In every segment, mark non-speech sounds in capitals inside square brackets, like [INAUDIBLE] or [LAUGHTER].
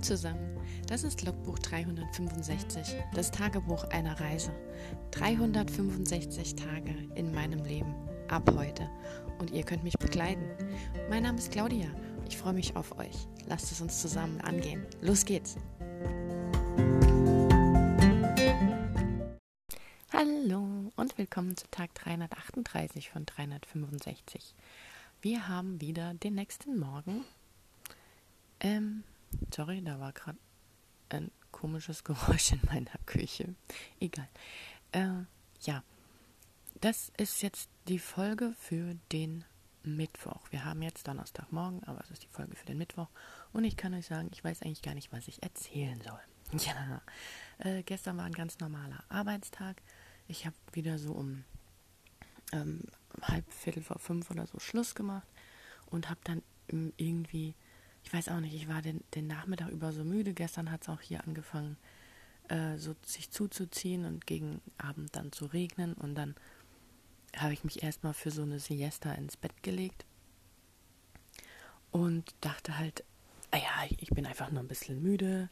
Zusammen, das ist Logbuch 365, das Tagebuch einer Reise. 365 Tage in meinem Leben, ab heute. Und ihr könnt mich begleiten. Mein Name ist Claudia, ich freue mich auf euch. Lasst es uns zusammen angehen. Los geht's! Hallo und willkommen zu Tag 338 von 365. Wir haben wieder den nächsten Morgen. Ähm, Sorry, da war gerade ein komisches Geräusch in meiner Küche. Egal. Äh, ja, das ist jetzt die Folge für den Mittwoch. Wir haben jetzt Donnerstagmorgen, aber es ist die Folge für den Mittwoch. Und ich kann euch sagen, ich weiß eigentlich gar nicht, was ich erzählen soll. [LAUGHS] Ja, äh, gestern war ein ganz normaler Arbeitstag. Ich habe wieder so um ähm, halb Viertel vor fünf oder so Schluss gemacht und habe dann irgendwie ich weiß auch nicht, ich war den, den Nachmittag über so müde. Gestern hat es auch hier angefangen, äh, so sich zuzuziehen und gegen Abend dann zu regnen. Und dann habe ich mich erstmal für so eine Siesta ins Bett gelegt und dachte halt, ah ja, ich bin einfach nur ein bisschen müde.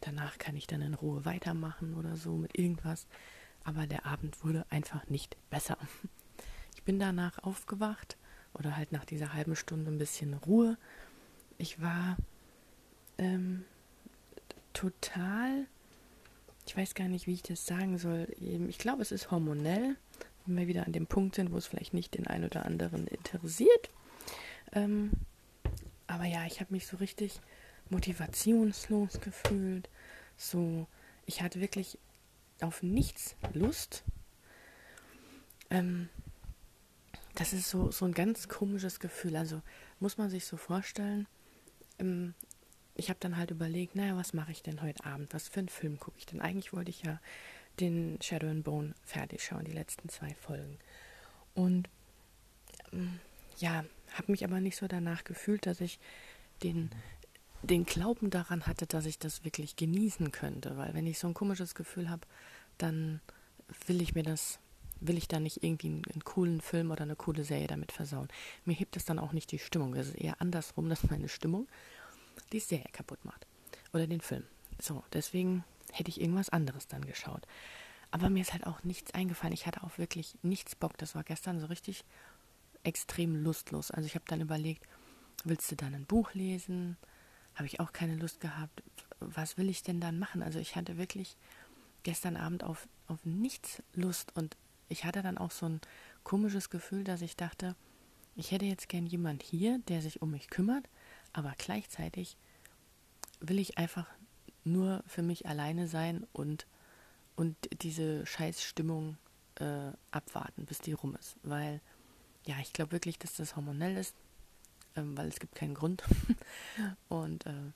Danach kann ich dann in Ruhe weitermachen oder so mit irgendwas. Aber der Abend wurde einfach nicht besser. Ich bin danach aufgewacht oder halt nach dieser halben Stunde ein bisschen Ruhe ich war ähm, total, ich weiß gar nicht, wie ich das sagen soll. Ich glaube, es ist hormonell, wenn wir wieder an dem Punkt sind, wo es vielleicht nicht den einen oder anderen interessiert. Ähm, aber ja, ich habe mich so richtig motivationslos gefühlt. So, ich hatte wirklich auf nichts Lust. Ähm, das ist so, so ein ganz komisches Gefühl. Also muss man sich so vorstellen, ähm, ich habe dann halt überlegt, naja, was mache ich denn heute Abend? Was für einen Film gucke ich denn? Eigentlich wollte ich ja den Shadow and Bone fertig schauen, die letzten zwei Folgen. Und ähm, ja, habe mich aber nicht so danach gefühlt, dass ich den, den Glauben daran hatte, dass ich das wirklich genießen könnte. Weil wenn ich so ein komisches Gefühl habe, dann will ich mir das will ich da nicht irgendwie einen, einen, coolen Film oder eine coole Serie damit versauen. Mir hebt es dann auch nicht die Stimmung. Es ist eher andersrum, dass meine Stimmung die Serie kaputt macht. Oder den Film. So, deswegen hätte ich irgendwas anderes dann geschaut. Aber mir ist halt auch nichts eingefallen. Ich hatte auch wirklich nichts Bock. Das war gestern so richtig extrem lustlos. Also ich habe dann überlegt, willst du dann ein Buch lesen? Habe ich auch keine Lust gehabt. Was will ich denn dann machen? Also ich hatte wirklich gestern Abend auf, auf nichts Lust und ich hatte dann auch so ein komisches Gefühl, dass ich dachte, ich hätte jetzt gern jemand hier, der sich um mich kümmert, aber gleichzeitig will ich einfach nur für mich alleine sein und, und diese Scheißstimmung äh, abwarten, bis die rum ist. Weil, ja, ich glaube wirklich, dass das hormonell ist, ähm, weil es gibt keinen Grund. [LAUGHS] und äh,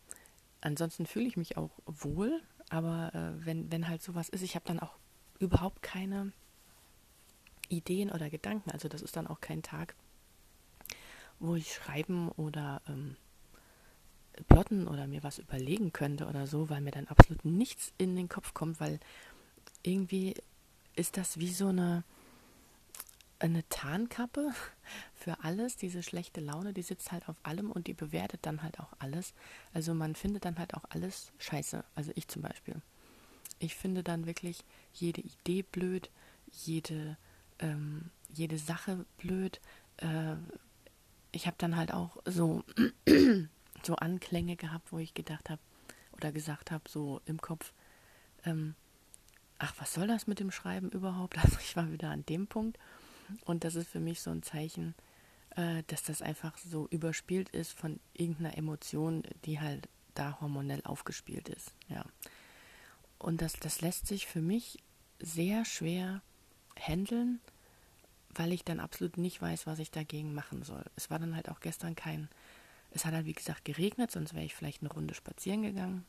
ansonsten fühle ich mich auch wohl, aber äh, wenn, wenn halt sowas ist, ich habe dann auch überhaupt keine Ideen oder Gedanken. Also das ist dann auch kein Tag, wo ich schreiben oder ähm, plotten oder mir was überlegen könnte oder so, weil mir dann absolut nichts in den Kopf kommt, weil irgendwie ist das wie so eine eine Tarnkappe [LAUGHS] für alles, diese schlechte Laune, die sitzt halt auf allem und die bewertet dann halt auch alles. Also man findet dann halt auch alles scheiße. Also ich zum Beispiel. Ich finde dann wirklich jede Idee blöd, jede ähm, jede Sache blöd. Äh, ich habe dann halt auch so, [CLEARS THROAT] so Anklänge gehabt, wo ich gedacht habe oder gesagt habe, so im Kopf, ähm, ach, was soll das mit dem Schreiben überhaupt? [LAUGHS] Also ich war wieder an dem Punkt und das ist für mich so ein Zeichen, äh, dass das einfach so überspielt ist von irgendeiner Emotion, die halt da hormonell aufgespielt ist. Ja. Und das, das lässt sich für mich sehr schwer handeln, weil ich dann absolut nicht weiß, was ich dagegen machen soll. Es war dann halt auch gestern kein, es hat halt wie gesagt geregnet, sonst wäre ich vielleicht eine Runde spazieren gegangen.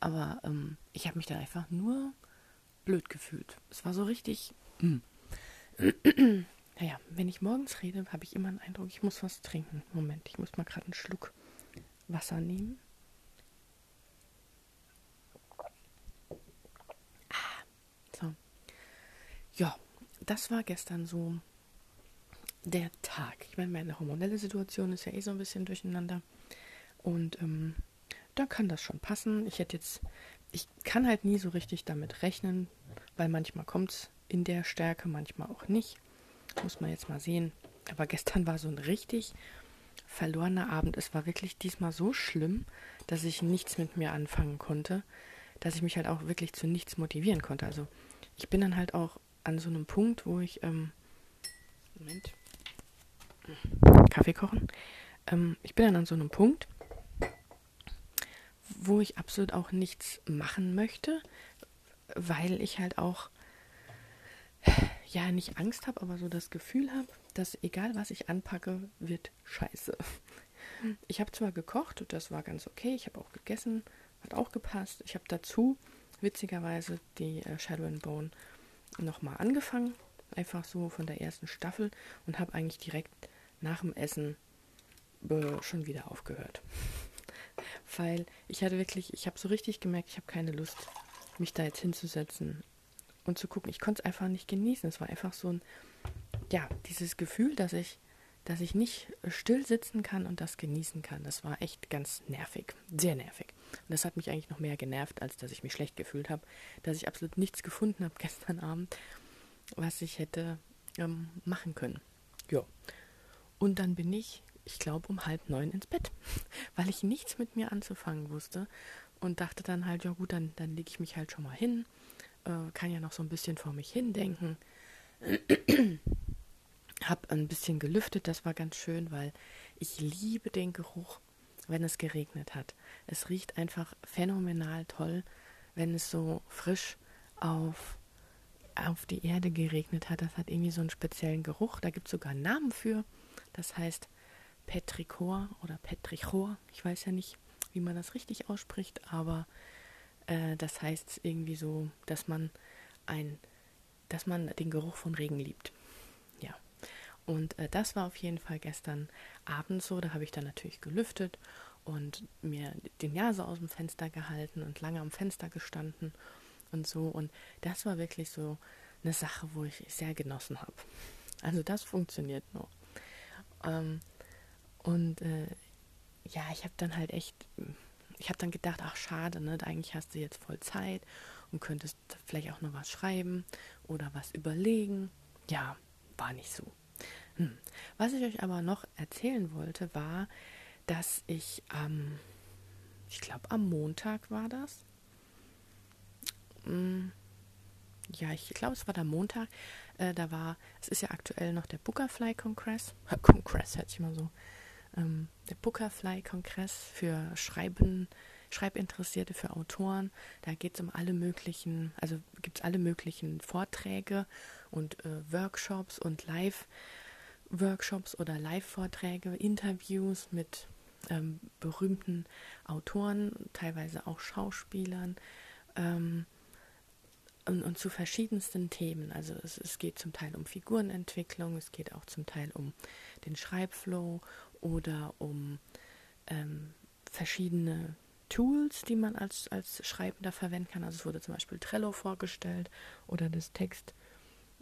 Aber ähm, ich habe mich dann einfach nur blöd gefühlt. Es war so richtig. Mm. [CLEARS THROAT] naja, wenn ich morgens rede, habe ich immer den Eindruck, ich muss was trinken. Moment, ich muss mal gerade einen Schluck Wasser nehmen. Ah, so. Ja, das war gestern so der Tag. Ich meine, meine hormonelle Situation ist ja eh so ein bisschen durcheinander. Und ähm, da kann das schon passen. Ich hätte jetzt, ich kann halt nie so richtig damit rechnen, weil manchmal kommt es in der Stärke, manchmal auch nicht. Muss man jetzt mal sehen. Aber gestern war so ein richtig verlorener Abend. Es war wirklich diesmal so schlimm, dass ich nichts mit mir anfangen konnte, dass ich mich halt auch wirklich zu nichts motivieren konnte. Also ich bin dann halt auch an so einem Punkt, wo ich, ähm, Moment, Kaffee kochen. Ähm, ich bin dann an so einem Punkt, wo ich absolut auch nichts machen möchte, weil ich halt auch ja nicht Angst habe, aber so das Gefühl habe, dass egal was ich anpacke, wird scheiße. Ich habe zwar gekocht, das war ganz okay, ich habe auch gegessen, hat auch gepasst. Ich habe dazu witzigerweise die äh, Shadow and Bone nochmal angefangen, einfach so von der ersten Staffel und habe eigentlich direkt nach dem Essen äh, schon wieder aufgehört. [LAUGHS] Weil ich hatte wirklich, ich habe so richtig gemerkt, ich habe keine Lust, mich da jetzt hinzusetzen und zu gucken. Ich konnte es einfach nicht genießen. Es war einfach so ein, ja, dieses Gefühl, dass ich, dass ich nicht still sitzen kann und das genießen kann. Das war echt ganz nervig, sehr nervig. Und das hat mich eigentlich noch mehr genervt, als dass ich mich schlecht gefühlt habe, dass ich absolut nichts gefunden habe [LAUGHS] gestern Abend, was ich hätte ähm, machen können. Ja. Und dann bin ich, ich glaube, um halb neun ins Bett, [LAUGHS] weil ich nichts mit mir anzufangen wusste und dachte dann halt, ja gut, dann, dann lege ich mich halt schon mal hin, äh, kann ja noch so ein bisschen vor mich hin denken. Hab ein bisschen gelüftet, das war ganz schön, weil ich liebe den Geruch, wenn es geregnet hat. Es riecht einfach phänomenal toll, wenn es so frisch auf auf die Erde geregnet hat. Das hat irgendwie so einen speziellen Geruch. Da gibt es sogar einen Namen für. Das heißt Petrichor oder Petrichor. Ich weiß ja nicht, wie man das richtig ausspricht, aber äh, das heißt irgendwie so, dass man ein, dass man den Geruch von Regen liebt. Und äh, das war auf jeden Fall gestern Abend so. Da habe ich dann natürlich gelüftet und mir den Nase aus dem Fenster gehalten und lange am Fenster gestanden und so. Und das war wirklich so eine Sache, wo ich sehr genossen habe. Also das funktioniert noch. Ähm, und äh, ja, ich habe dann halt echt, ich habe dann gedacht, ach schade, ne, eigentlich hast du jetzt voll Zeit und könntest vielleicht auch noch was schreiben oder was überlegen. Ja, war nicht so. Hm. Was ich euch aber noch erzählen wollte, war, dass ich am, ähm, ich glaube am Montag war das, hm, ja, ich glaube, es war der Montag. Äh, da war, es ist ja aktuell noch der Bookerfly-Kongress. [LAUGHS] Kongress hört sich mal so. Ähm, der Bookerfly-Kongress für Schreiben, Schreibinteressierte, für Autoren. Da geht es um alle möglichen, also gibt es alle möglichen Vorträge und äh, Workshops und Live-Workshops oder Live-Vorträge, Interviews mit ähm, berühmten Autoren, teilweise auch Schauspielern. Ähm, und, und, zu verschiedensten Themen. Also es, es, geht zum Teil um Figurenentwicklung, es geht auch zum Teil um den Schreibflow oder um ähm, verschiedene Tools, die man als, als Schreibender verwenden kann. Also es wurde zum Beispiel Trello vorgestellt oder das Textanalysierung,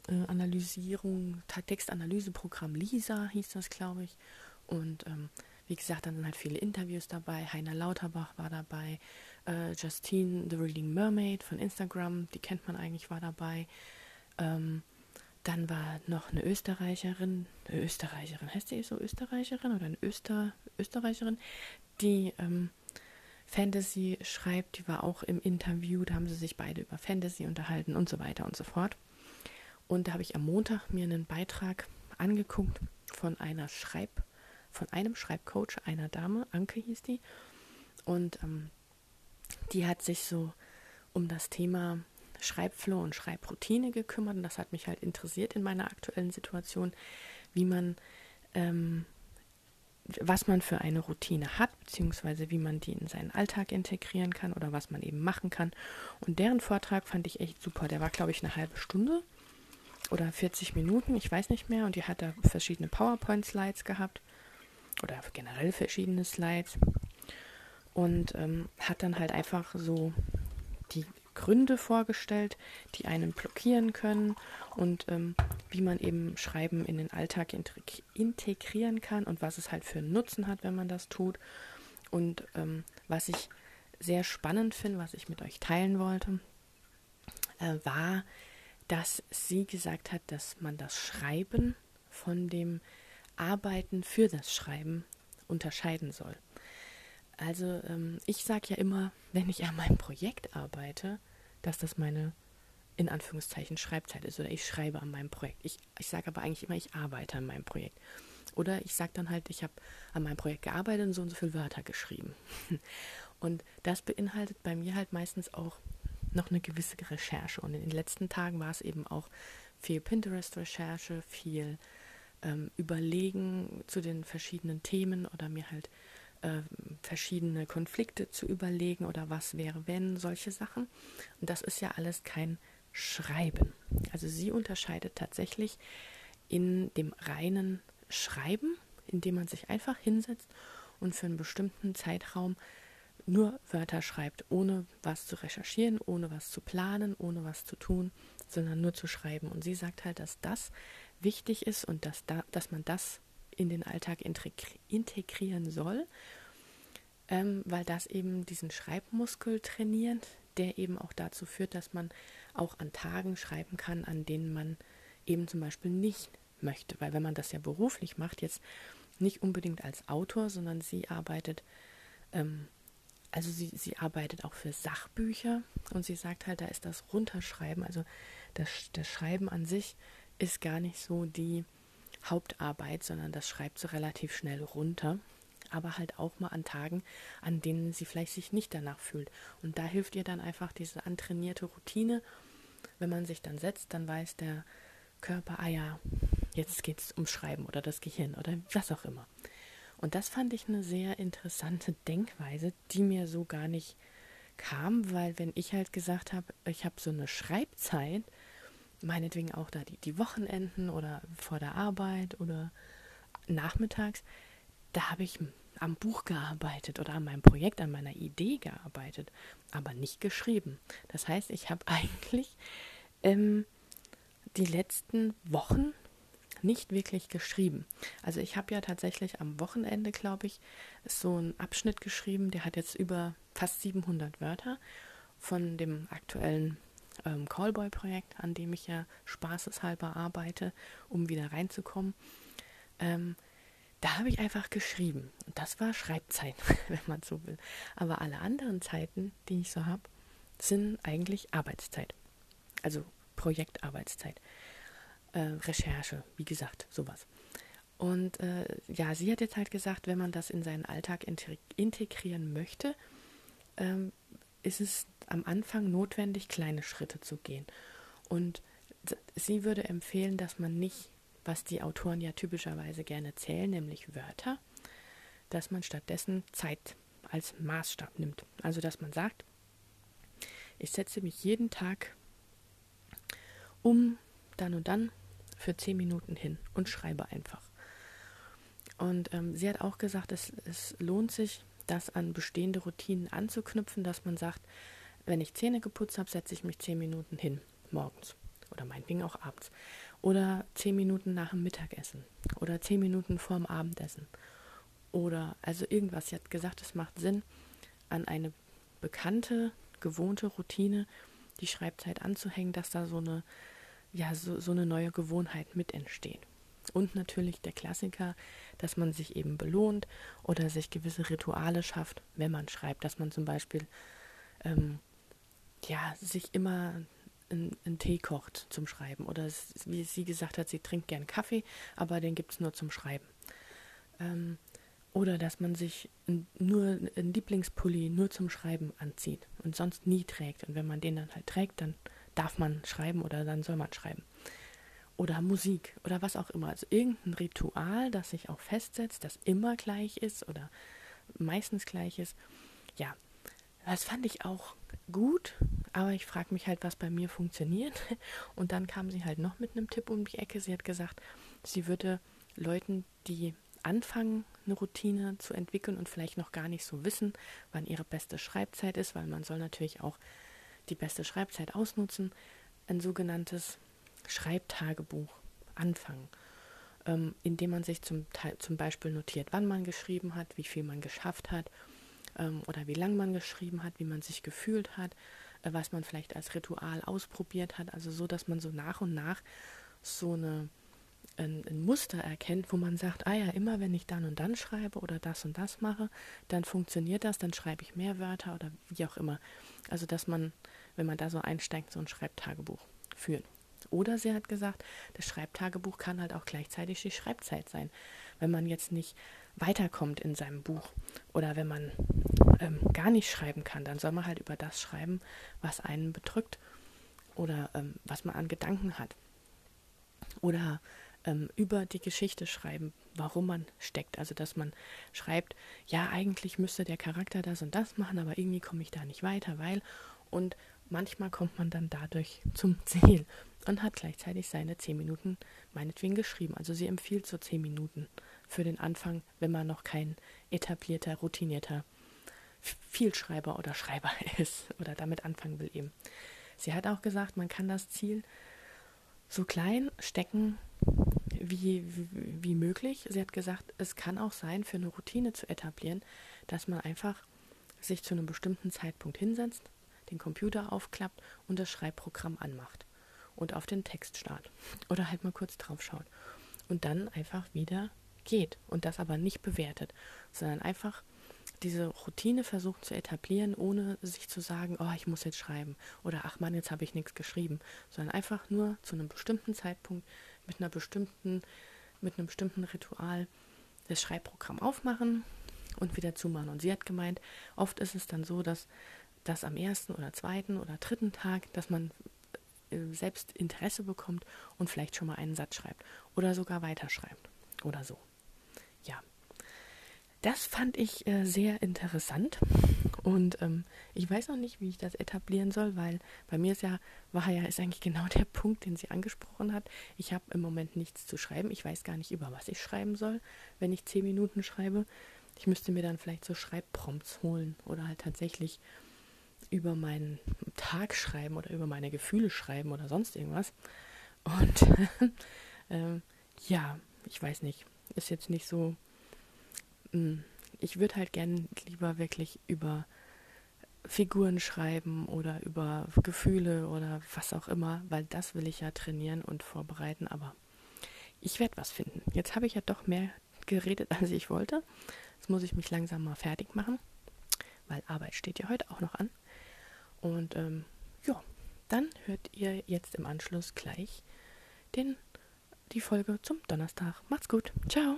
äh, Textanalyseprogramm Lisa hieß das, glaube ich. Und ähm, wie gesagt, dann sind halt viele Interviews dabei. Heiner Lauterbach war dabei, äh, Justine, The Reading Mermaid von Instagram, die kennt man eigentlich, war dabei. Ähm, dann war noch eine Österreicherin, eine Österreicherin, heißt die so Österreicherin oder eine Öster, Österreicherin, die ähm, Fantasy schreibt, die war auch im Interview, da haben sie sich beide über Fantasy unterhalten und so weiter und so fort. Und da habe ich am Montag mir einen Beitrag angeguckt von einer Schreib, von einem Schreibcoach, einer Dame, Anke hieß die. Und ähm, die hat sich so um das Thema Schreibflow und Schreibroutine gekümmert und das hat mich halt interessiert in meiner aktuellen Situation, wie man, ähm, was man für eine Routine hat, beziehungsweise wie man die in seinen Alltag integrieren kann oder was man eben machen kann. Und deren Vortrag fand ich echt super. Der war, glaube ich, eine halbe Stunde oder 40 Minuten, ich weiß nicht mehr. Und die hat da verschiedene PowerPoint-Slides gehabt. Oder generell verschiedene Slides. Und ähm, hat dann halt einfach so die Gründe vorgestellt, die einen blockieren können. Und ähm, wie man eben Schreiben in den Alltag integrieren kann und was es halt für einen Nutzen hat, wenn man das tut. Und ähm, was ich sehr spannend finde, was ich mit euch teilen wollte, äh, war, dass sie gesagt hat, dass man das Schreiben von dem Arbeiten für das Schreiben unterscheiden soll. Also ähm, ich sage ja immer, wenn ich an meinem Projekt arbeite, dass das meine in Anführungszeichen Schreibzeit ist oder ich schreibe an meinem Projekt. Ich, ich sage aber eigentlich immer, ich arbeite an meinem Projekt. Oder ich sage dann halt, ich habe an meinem Projekt gearbeitet und so und so viele Wörter geschrieben. [LAUGHS] Und das beinhaltet bei mir halt meistens auch noch eine gewisse Recherche. Und in den letzten Tagen war es eben auch viel Pinterest-Recherche, viel ähm, Überlegen zu den verschiedenen Themen oder mir halt äh, verschiedene Konflikte zu überlegen oder was wäre, wenn, solche Sachen. Und das ist ja alles kein Schreiben. Also sie unterscheidet tatsächlich in dem reinen Schreiben, indem man sich einfach hinsetzt und für einen bestimmten Zeitraum nur Wörter schreibt, ohne was zu recherchieren, ohne was zu planen, ohne was zu tun, sondern nur zu schreiben. Und sie sagt halt, dass das wichtig ist und dass, da, dass man das in den Alltag integrieren soll, ähm, weil das eben diesen Schreibmuskel trainiert, der eben auch dazu führt, dass man auch an Tagen schreiben kann, an denen man eben zum Beispiel nicht möchte. Weil wenn man das ja beruflich macht, jetzt nicht unbedingt als Autor, sondern sie arbeitet, ähm, also sie, sie arbeitet auch für Sachbücher und sie sagt halt, da ist das Runterschreiben, also das, das Schreiben an sich ist gar nicht so die Hauptarbeit, sondern das schreibt so relativ schnell runter. Aber halt auch mal an Tagen, an denen sie vielleicht sich nicht danach fühlt. Und da hilft ihr dann einfach diese antrainierte Routine. Wenn man sich dann setzt, dann weiß der Körper, ah ja, jetzt geht es ums Schreiben oder das Gehirn oder was auch immer. Und das fand ich eine sehr interessante Denkweise, die mir so gar nicht kam, weil wenn ich halt gesagt habe, ich habe so eine Schreibzeit, meinetwegen auch da die, die Wochenenden oder vor der Arbeit oder nachmittags, da habe ich am Buch gearbeitet oder an meinem Projekt, an meiner Idee gearbeitet, aber nicht geschrieben. Das heißt, ich habe [LAUGHS] eigentlich ähm, die letzten Wochen nicht wirklich geschrieben. Also ich habe ja tatsächlich am Wochenende, glaube ich, so einen Abschnitt geschrieben, der hat jetzt über fast 700 Wörter von dem aktuellen ähm, Callboy-Projekt, an dem ich ja spaßeshalber arbeite, um wieder reinzukommen. Ähm, da habe ich einfach geschrieben. Und das war Schreibzeit, [LAUGHS] wenn man so will. Aber alle anderen Zeiten, die ich so habe, sind eigentlich Arbeitszeit. Also Projektarbeitszeit. Äh, Recherche, wie gesagt, sowas. Und äh, ja, sie hat jetzt halt gesagt, wenn man das in seinen Alltag integrieren möchte, ähm, ist es am Anfang notwendig, kleine Schritte zu gehen. Und sie würde empfehlen, dass man nicht, was die Autoren ja typischerweise gerne zählen, nämlich Wörter, dass man stattdessen Zeit als Maßstab nimmt. Also dass man sagt, ich setze mich jeden Tag um dann und dann für zehn Minuten hin und schreibe einfach. Und ähm, sie hat auch gesagt, es, es lohnt sich, das an bestehende Routinen anzuknüpfen, dass man sagt, wenn ich Zähne geputzt habe, setze ich mich zehn Minuten hin, morgens oder meinetwegen auch abends. Oder zehn Minuten nach dem Mittagessen oder zehn Minuten vor dem Abendessen. Oder also irgendwas. Sie hat gesagt, es macht Sinn, an eine bekannte, gewohnte Routine die Schreibzeit anzuhängen, dass da so eine, ja, so, so eine neue Gewohnheit mit entsteht. Und natürlich der Klassiker, dass man sich eben belohnt oder sich gewisse Rituale schafft, wenn man schreibt, dass man zum Beispiel ähm, ja, sich immer einen Tee kocht zum Schreiben. Oder wie sie gesagt hat, sie trinkt gern Kaffee, aber den gibt es nur zum Schreiben. Ähm, oder dass man sich nur einen Lieblingspulli nur zum Schreiben anzieht und sonst nie trägt. Und wenn man den dann halt trägt, dann darf man schreiben oder dann soll man schreiben. Oder Musik oder was auch immer. Also irgendein Ritual, das sich auch festsetzt, das immer gleich ist oder meistens gleich ist. Ja, das fand ich auch gut, aber ich frage mich halt, was bei mir funktioniert. [LAUGHS] Und dann kam sie halt noch mit einem Tipp um die Ecke. Sie hat gesagt, sie würde Leuten, die anfangen, eine Routine zu entwickeln und vielleicht noch gar nicht so wissen, wann ihre beste Schreibzeit ist, weil man soll natürlich auch die beste Schreibzeit ausnutzen, ein sogenanntes Schreibtagebuch anfangen, ähm, indem man sich zum, zum Beispiel notiert, wann man geschrieben hat, wie viel man geschafft hat ähm, oder wie lang man geschrieben hat, wie man sich gefühlt hat, äh, was man vielleicht als Ritual ausprobiert hat. Also so, dass man so nach und nach so eine ein, ein, Muster erkennt, wo man sagt, ah ja, immer wenn ich dann und dann schreibe oder das und das mache, dann funktioniert das, dann schreibe ich mehr Wörter oder wie auch immer. Also dass man, wenn man da so einsteigt, so ein Schreibtagebuch führen. Oder sie hat gesagt, das Schreibtagebuch kann halt auch gleichzeitig die Schreibzeit sein. Wenn man jetzt nicht weiterkommt in seinem Buch oder wenn man ähm, gar nicht schreiben kann, dann soll man halt über das schreiben, was einen bedrückt oder ähm, was man an Gedanken hat. Oder ähm, über die Geschichte schreiben, warum man steckt. Also dass man schreibt, ja, eigentlich müsste der Charakter das und das machen, aber irgendwie komme ich da nicht weiter, weil und manchmal kommt man dann dadurch zum [LAUGHS] Ziel und hat gleichzeitig seine zehn Minuten meinetwegen geschrieben. Also sie empfiehlt so zehn Minuten für den Anfang, wenn man noch kein etablierter, routinierter Vielschreiber oder Schreiber [LAUGHS] ist oder damit anfangen will eben. Sie hat auch gesagt, man kann das Ziel so klein stecken wie, wie, wie möglich. Sie hat gesagt, es kann auch sein, für eine Routine zu etablieren, dass man einfach sich zu einem bestimmten Zeitpunkt hinsetzt, den Computer aufklappt und das Schreibprogramm anmacht und auf den Text starrt oder halt mal kurz drauf schaut und dann einfach wieder geht und das aber nicht bewertet, sondern einfach diese Routine versucht zu etablieren, ohne sich zu sagen, oh, ich muss jetzt schreiben oder ach man, jetzt habe ich nichts geschrieben, sondern einfach nur zu einem bestimmten Zeitpunkt mit einer bestimmten, mit einem bestimmten Ritual das Schreibprogramm aufmachen und wieder zumachen. Und sie hat gemeint, oft ist es dann so, dass das am ersten oder zweiten oder dritten Tag, dass man äh, selbst Interesse bekommt und vielleicht schon mal einen Satz schreibt oder sogar weiterschreibt oder so. Ja, das fand ich äh, sehr interessant und ähm, ich weiß noch nicht, wie ich das etablieren soll, weil bei mir ist ja, war ja, ist eigentlich genau [LAUGHS] der Punkt, den sie angesprochen hat. Ich habe im Moment nichts zu schreiben. Ich weiß gar nicht, über was ich schreiben soll, wenn ich zehn Minuten schreibe. Ich müsste mir dann vielleicht so Schreibprompts holen oder halt tatsächlich über meinen Tag schreiben oder über meine Gefühle schreiben oder sonst irgendwas. Und [LAUGHS] ähm, ja, ich weiß nicht. Ist jetzt nicht so hm, ich würde halt gern lieber wirklich über Figuren schreiben oder über Gefühle oder was auch immer, weil das will ich ja trainieren und vorbereiten, aber ich werde was finden. Jetzt habe ich ja doch mehr geredet, [LAUGHS] als ich wollte. Jetzt muss ich mich langsam mal fertig machen, weil Arbeit steht ja heute auch noch an. Und ähm, ja, dann hört ihr jetzt im Anschluss gleich den, die Folge zum Donnerstag. Macht's gut. Ciao.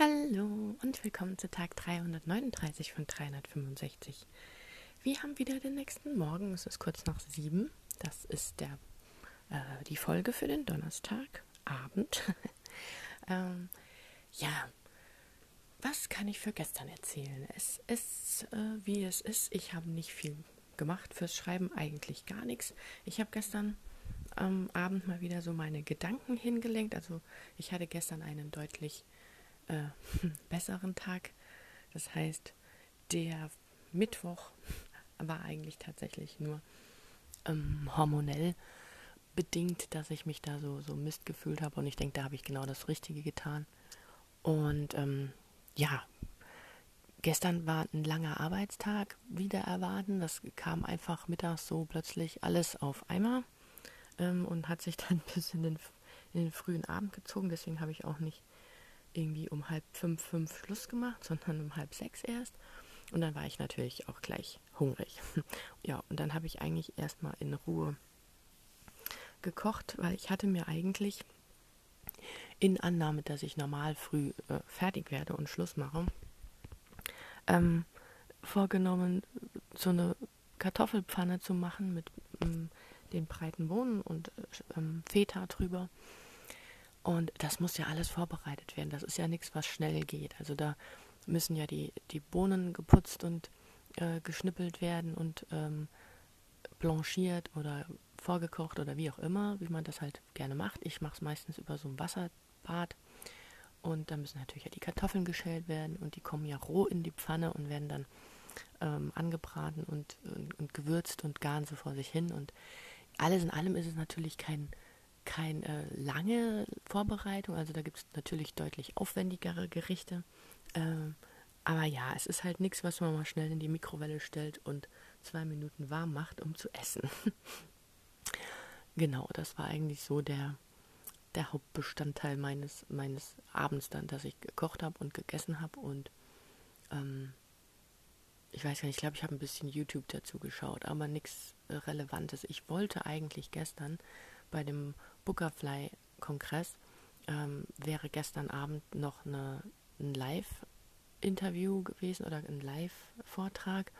Hallo und willkommen zu Tag 339 von 365. Wir haben wieder den nächsten Morgen. Es ist kurz nach sieben. Das ist der, äh, die Folge für den Donnerstagabend. [LAUGHS] ähm, ja, was kann ich für gestern erzählen? Es ist, äh, wie es ist. Ich habe nicht viel gemacht fürs Schreiben, eigentlich gar nichts. Ich habe gestern am Abend mal wieder so meine Gedanken hingelenkt. Also ich hatte gestern einen deutlich äh, [LAUGHS] besseren Tag. Das heißt, der Mittwoch war eigentlich tatsächlich nur ähm, hormonell bedingt, dass ich mich da so, so Mist gefühlt habe. Und ich denke, da habe ich genau das Richtige getan. Und ähm, ja, gestern war ein langer Arbeitstag wieder erwarten. Das kam einfach mittags so plötzlich alles auf einmal ähm, und hat sich dann [LAUGHS] bis in den, in den frühen Abend gezogen. Deswegen habe ich auch nicht irgendwie um halb fünf, fünf Schluss gemacht, sondern um halb sechs erst. Und dann war ich natürlich auch gleich hungrig. [LAUGHS] ja, und dann habe ich eigentlich erstmal in Ruhe gekocht, weil ich hatte mir eigentlich in Annahme, dass ich normal früh äh, fertig werde und Schluss mache, ähm, vorgenommen, so eine Kartoffelpfanne zu machen mit ähm, den breiten Bohnen und äh, ähm, Feta drüber und das muss ja alles vorbereitet werden. Das ist ja nichts, was schnell geht. Also da müssen ja die, die Bohnen geputzt und äh, geschnippelt werden und ähm, blanchiert oder vorgekocht oder wie auch immer, wie man das halt gerne macht. Ich mache es meistens über so ein Wasserbad. Und da müssen natürlich ja die Kartoffeln geschält werden und die kommen ja roh in die Pfanne und werden dann ähm, angebraten und, und, und, gewürzt und garen so vor sich hin. Und alles in allem ist es natürlich kein keine äh, lange Vorbereitung. Also da gibt es natürlich deutlich aufwendigere Gerichte. Äh, Aber ja, es ist halt nichts, was man mal schnell in die Mikrowelle stellt und zwei Minuten warm macht, um zu essen. [LAUGHS] genau, das war eigentlich so der, der Hauptbestandteil meines, meines Abends dann, dass ich gekocht habe und gegessen habe und ähm, ich weiß gar nicht, ich glaube, ich habe ein bisschen YouTube dazu geschaut, aber nichts äh, Relevantes. Ich wollte eigentlich gestern bei dem Bookerfly-Kongress, ähm, wäre gestern Abend noch eine, ein Live-Interview gewesen oder ein Live-Vortrag.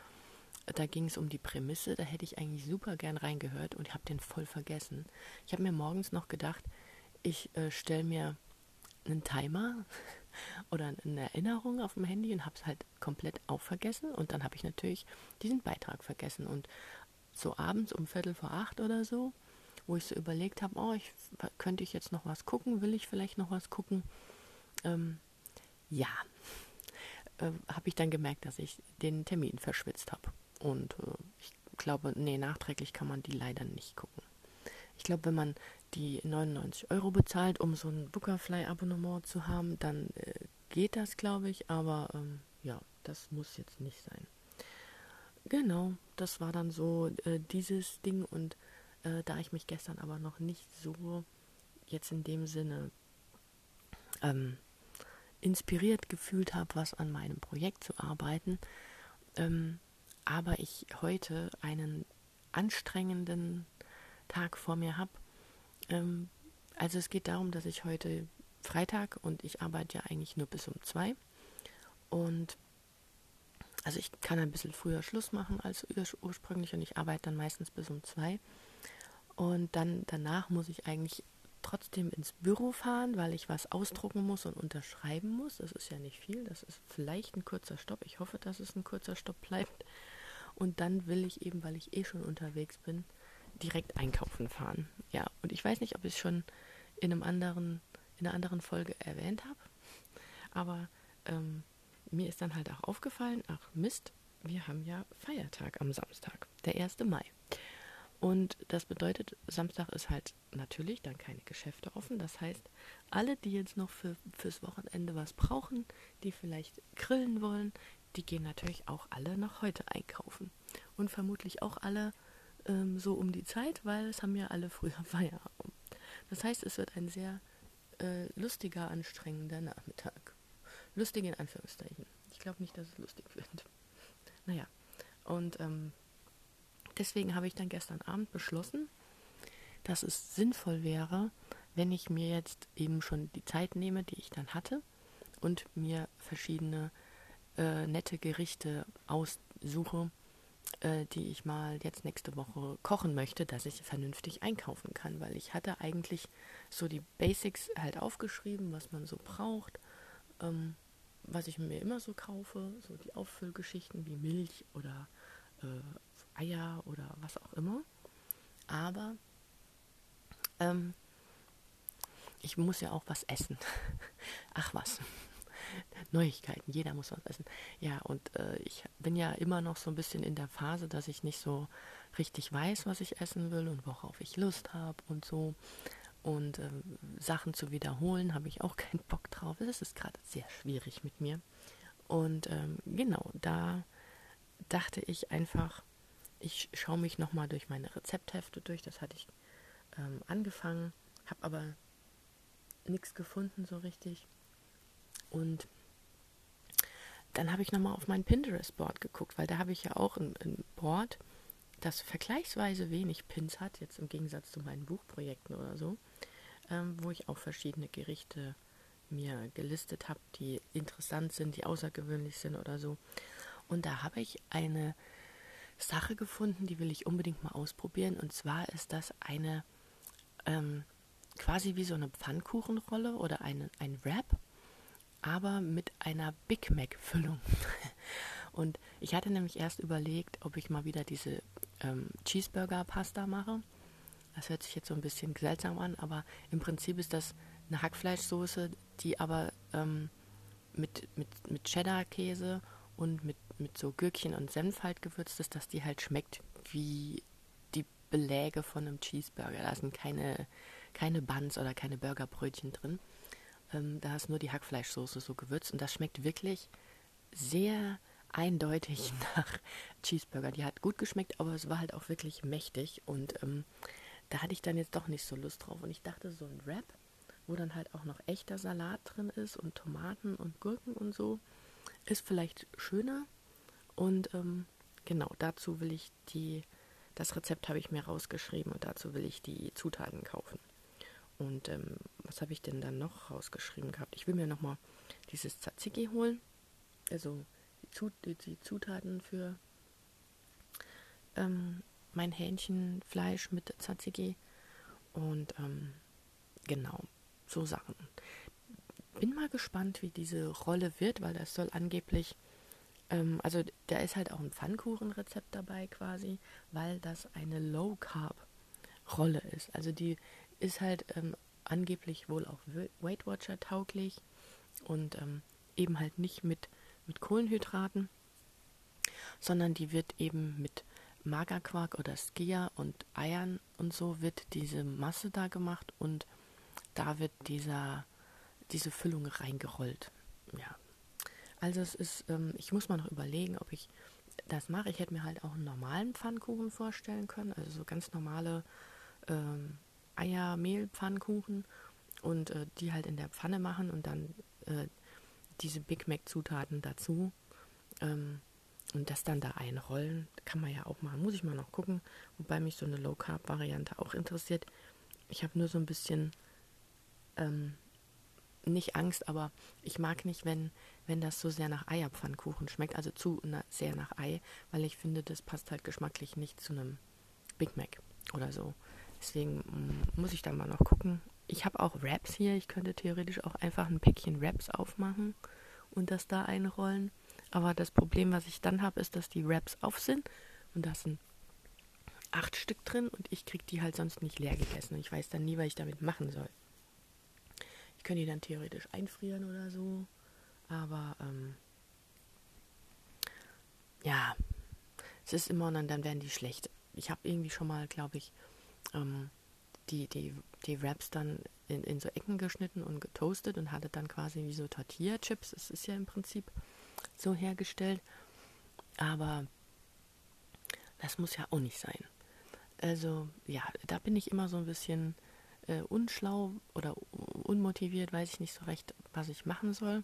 Da ging es um die Prämisse, da hätte ich eigentlich super gern reingehört und habe den voll vergessen. Ich habe mir morgens noch gedacht, ich äh, stelle mir einen Timer [LAUGHS] oder eine Erinnerung auf dem Handy und habe es halt komplett auch vergessen. Und dann habe ich natürlich diesen Beitrag vergessen. Und so abends um Viertel vor acht oder so, wo ich so überlegt habe, oh, ich, könnte ich jetzt noch was gucken? Will ich vielleicht noch was gucken? Ähm, ja, [LAUGHS] äh, habe ich dann gemerkt, dass ich den Termin verschwitzt habe. Und äh, ich glaube, nee, nachträglich kann man die leider nicht gucken. Ich glaube, wenn man die 99 Euro bezahlt, um so ein Bookerfly-Abonnement zu haben, dann äh, geht das, glaube ich. Aber ähm, ja, das muss jetzt nicht sein. Genau, das war dann so äh, dieses Ding. Und äh, da ich mich gestern aber noch nicht so jetzt in dem Sinne ähm, inspiriert gefühlt habe, was an meinem Projekt zu arbeiten, ähm, aber ich heute einen anstrengenden Tag vor mir habe. Ähm, also es geht darum, dass ich heute Freitag und ich arbeite ja eigentlich nur bis um zwei. Und also ich kann ein bisschen früher Schluss machen als ursprünglich und ich arbeite dann meistens bis um zwei. Und dann danach muss ich eigentlich trotzdem ins Büro fahren, weil ich was ausdrucken muss und unterschreiben muss. Das ist ja nicht viel, das ist vielleicht ein kurzer Stopp. Ich hoffe, dass es ein kurzer Stopp bleibt. Und dann will ich eben, weil ich eh schon unterwegs bin, direkt einkaufen fahren. Ja, und ich weiß nicht, ob ich es schon in einem anderen, in einer anderen Folge erwähnt habe, aber ähm, mir ist dann halt auch aufgefallen, ach Mist, wir haben ja Feiertag am Samstag, der 1. Mai. Und das bedeutet, Samstag ist halt natürlich dann keine Geschäfte offen. Das heißt, alle, die jetzt noch für, fürs Wochenende was brauchen, die vielleicht grillen wollen, die gehen natürlich auch alle noch heute einkaufen. Und vermutlich auch alle ähm, so um die Zeit, weil es haben ja alle früher [LAUGHS] Feierabend. Das heißt, es wird ein sehr äh, lustiger, anstrengender Nachmittag. Lustig in Anführungszeichen. Ich glaube nicht, dass es lustig wird. [LAUGHS] Naja, und ähm, deswegen habe ich dann gestern Abend beschlossen, dass es sinnvoll wäre, wenn ich mir jetzt eben schon die Zeit nehme, die ich dann hatte, und mir verschiedene äh, nette Gerichte aussuche, äh, die ich mal jetzt nächste Woche kochen möchte, dass ich vernünftig einkaufen kann, weil ich hatte eigentlich so die Basics halt aufgeschrieben, was man so braucht, ähm, was ich mir immer so kaufe, so die Auffüllgeschichten wie Milch oder äh, Eier oder was auch immer. Aber ähm, ich muss ja auch was essen. [LAUGHS] Ach was. [LAUGHS] Neuigkeiten, jeder muss was essen. Ja, und äh, ich bin ja immer noch so ein bisschen in der Phase, dass ich nicht so richtig weiß, was ich essen will und worauf ich Lust habe und so. Und äh, Sachen zu wiederholen, habe ich auch [LAUGHS] keinen Bock drauf. Es ist gerade sehr schwierig mit mir. Und ähm, genau, da dachte ich einfach, ich schaue mich nochmal durch meine Rezepthefte durch. Das hatte ich ähm, angefangen, habe aber nichts gefunden so richtig. Und dann habe ich nochmal auf mein Pinterest-Board geguckt, weil da habe ich ja auch ein, ein, Board, das vergleichsweise wenig Pins hat, jetzt im Gegensatz zu meinen Buchprojekten oder so, ähm, wo ich auch verschiedene Gerichte mir gelistet habe, die interessant sind, die außergewöhnlich sind oder so. Und da habe ich eine Sache gefunden, die will ich unbedingt mal ausprobieren. Und zwar ist das eine ähm, quasi wie so eine Pfannkuchenrolle oder eine, ein Wrap aber mit einer Big Mac-Füllung. [LAUGHS] Und ich hatte nämlich erst überlegt, ob ich mal wieder diese ähm, Cheeseburger-Pasta mache. Das hört sich jetzt so ein bisschen seltsam an, aber im Prinzip ist das eine Hackfleischsoße, die aber ähm, mit, mit, mit Cheddar-Käse und mit, mit so Gürkchen und Senf halt gewürzt ist, dass die halt schmeckt wie die Beläge von einem Cheeseburger. Da sind keine, keine Buns oder keine Burgerbrötchen drin. Ähm, da ist nur die Hackfleischsoße so gewürzt und das schmeckt wirklich sehr eindeutig [LAUGHS] nach Cheeseburger. Die hat gut geschmeckt, aber es war halt auch wirklich mächtig und ähm, da hatte ich dann jetzt doch nicht so Lust drauf. Und ich dachte, so ein Wrap, wo dann halt auch noch echter Salat drin ist und Tomaten und Gurken und so, ist vielleicht schöner. Und ähm, genau, dazu will ich die, das Rezept habe ich mir rausgeschrieben und dazu will ich die Zutaten kaufen. Und ähm, was habe ich denn dann noch rausgeschrieben gehabt? Ich will mir nochmal dieses Tzatziki holen. Also die, Zut die Zutaten für ähm, mein Hähnchenfleisch mit Tzatziki. Und ähm, genau, so Sachen. Bin mal gespannt, wie diese Rolle wird, weil das soll angeblich, ähm, also da ist halt auch ein Pfannkuchenrezept dabei quasi, weil das eine Low Carb Rolle ist. Also die ist halt ähm, angeblich wohl auch Weight Watcher tauglich und ähm, eben halt nicht mit, mit Kohlenhydraten, sondern die wird eben mit Magerquark oder Skia und Eiern und so wird diese Masse da gemacht und da wird dieser, diese Füllung reingerollt. Ja. Also es ist, ähm, ich muss mal noch überlegen, ob ich das mache. Ich hätte mir halt auch einen normalen Pfannkuchen vorstellen können, also so ganz normale ähm, Eier-Mehl-Pfannkuchen und äh, die halt in der Pfanne machen und dann äh, diese Big Mac-Zutaten dazu. Ähm, und das dann da einrollen, kann man ja auch machen. Muss ich mal noch gucken, wobei mich so eine Low Carb Variante auch interessiert. Ich habe nur so ein bisschen ähm, nicht Angst, aber ich mag nicht, wenn, wenn das so sehr nach Eierpfannkuchen schmeckt, also zu na, sehr nach Ei, weil ich finde, das passt halt geschmacklich nicht zu einem Big Mac oder so. Deswegen mm, muss ich da mal noch gucken. Ich habe auch Wraps hier. Ich könnte theoretisch auch einfach ein Päckchen Wraps aufmachen und das da einrollen. Aber das Problem, was ich dann habe, ist, dass die Wraps auf sind und da sind acht Stück drin und ich kriege die halt sonst nicht leer gegessen. Und ich weiß dann nie, was ich damit machen soll. Ich könnte die dann theoretisch einfrieren oder so, aber ähm, ja, es ist immer dann, dann werden die schlecht. Ich habe irgendwie schon mal, glaube ich, ähm, die, die, die Wraps dann in, in so Ecken geschnitten und getoastet und hatte dann quasi wie so Tortilla-Chips. Es ist ja im Prinzip so hergestellt. Aber das muss ja auch nicht sein. Also ja, da bin ich immer so ein bisschen äh, unschlau oder unmotiviert, weiß ich nicht so recht, was ich machen soll.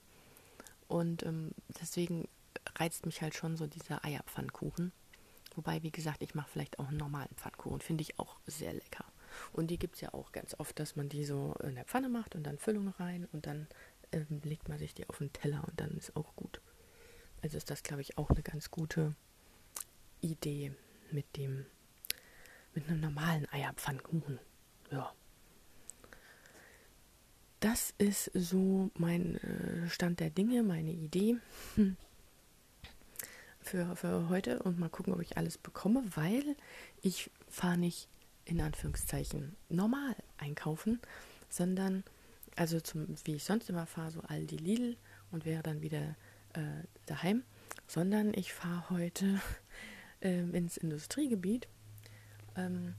Und ähm, deswegen reizt mich halt schon so dieser Eierpfannkuchen. Wobei, wie gesagt, ich mache vielleicht auch einen normalen Pfannkuchen. Finde ich auch sehr lecker. Und die gibt es ja auch ganz oft, dass man die so in der Pfanne macht und dann Füllung rein und dann ähm, legt man sich die auf den Teller und dann ist auch gut. Also ist das, glaube ich, auch eine ganz gute Idee mit dem, mit einem normalen Eierpfannkuchen. Ja. Das ist so mein äh, Stand der Dinge, meine Idee. [LAUGHS] Für, für heute und mal gucken, ob ich alles bekomme, weil ich fahre nicht in Anführungszeichen normal einkaufen, sondern also zum, wie ich sonst immer fahre, so Aldi Lidl und wäre dann wieder äh, daheim, sondern ich fahre heute [LAUGHS] äh, ins Industriegebiet, ähm,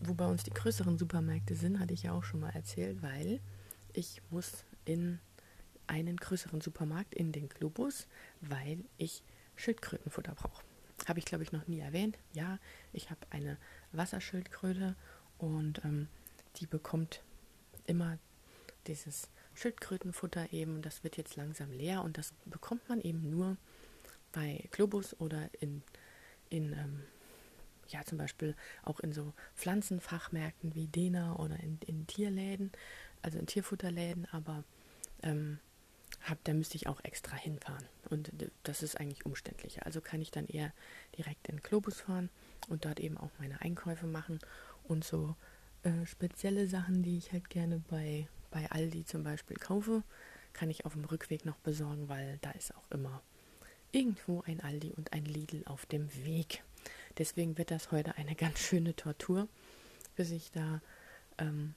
wo bei uns die größeren Supermärkte sind, hatte ich ja auch schon mal erzählt, weil ich muss in einen größeren Supermarkt, in den Globus, weil ich Schildkrötenfutter brauche. Habe ich, glaube ich, noch nie erwähnt. Ja, ich habe eine Wasserschildkröte und ähm, die bekommt immer dieses Schildkrötenfutter eben, das wird jetzt langsam leer und das bekommt man eben nur bei Globus oder in, in ähm, ja zum Beispiel auch in so Pflanzenfachmärkten wie Dena oder in, in Tierläden, also in Tierfutterläden, aber ähm, hab, da müsste ich auch extra hinfahren. Und das ist eigentlich umständlicher. Also kann ich dann eher direkt in Globus fahren und dort eben auch meine Einkäufe machen und so äh, spezielle Sachen, die ich halt gerne bei bei Aldi zum Beispiel kaufe, kann ich auf dem Rückweg noch besorgen, weil da ist auch immer irgendwo ein Aldi und ein Lidl auf dem Weg. Deswegen wird das heute eine ganz schöne Tortur, bis ich da ähm,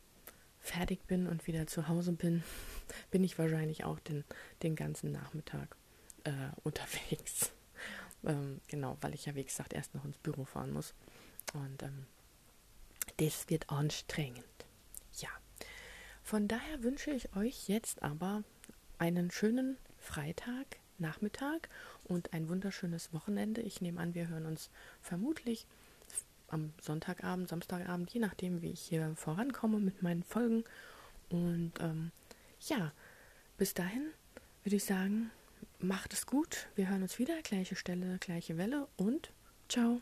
fertig bin und wieder zu Hause bin, [LAUGHS] bin ich wahrscheinlich auch den, den ganzen Nachmittag äh, unterwegs. [LAUGHS] ähm, genau, weil ich ja, wie gesagt, erst noch ins Büro fahren muss. Und ähm, das wird anstrengend. Von daher wünsche ich euch jetzt aber einen schönen Freitag, Nachmittag und ein wunderschönes Wochenende. Ich nehme an, wir hören uns vermutlich am Sonntagabend, Samstagabend, je nachdem, wie ich hier vorankomme mit meinen Folgen. Und ähm, ja, bis dahin würde ich sagen, macht es gut. Wir hören uns wieder. Gleiche Stelle, gleiche Welle und ciao.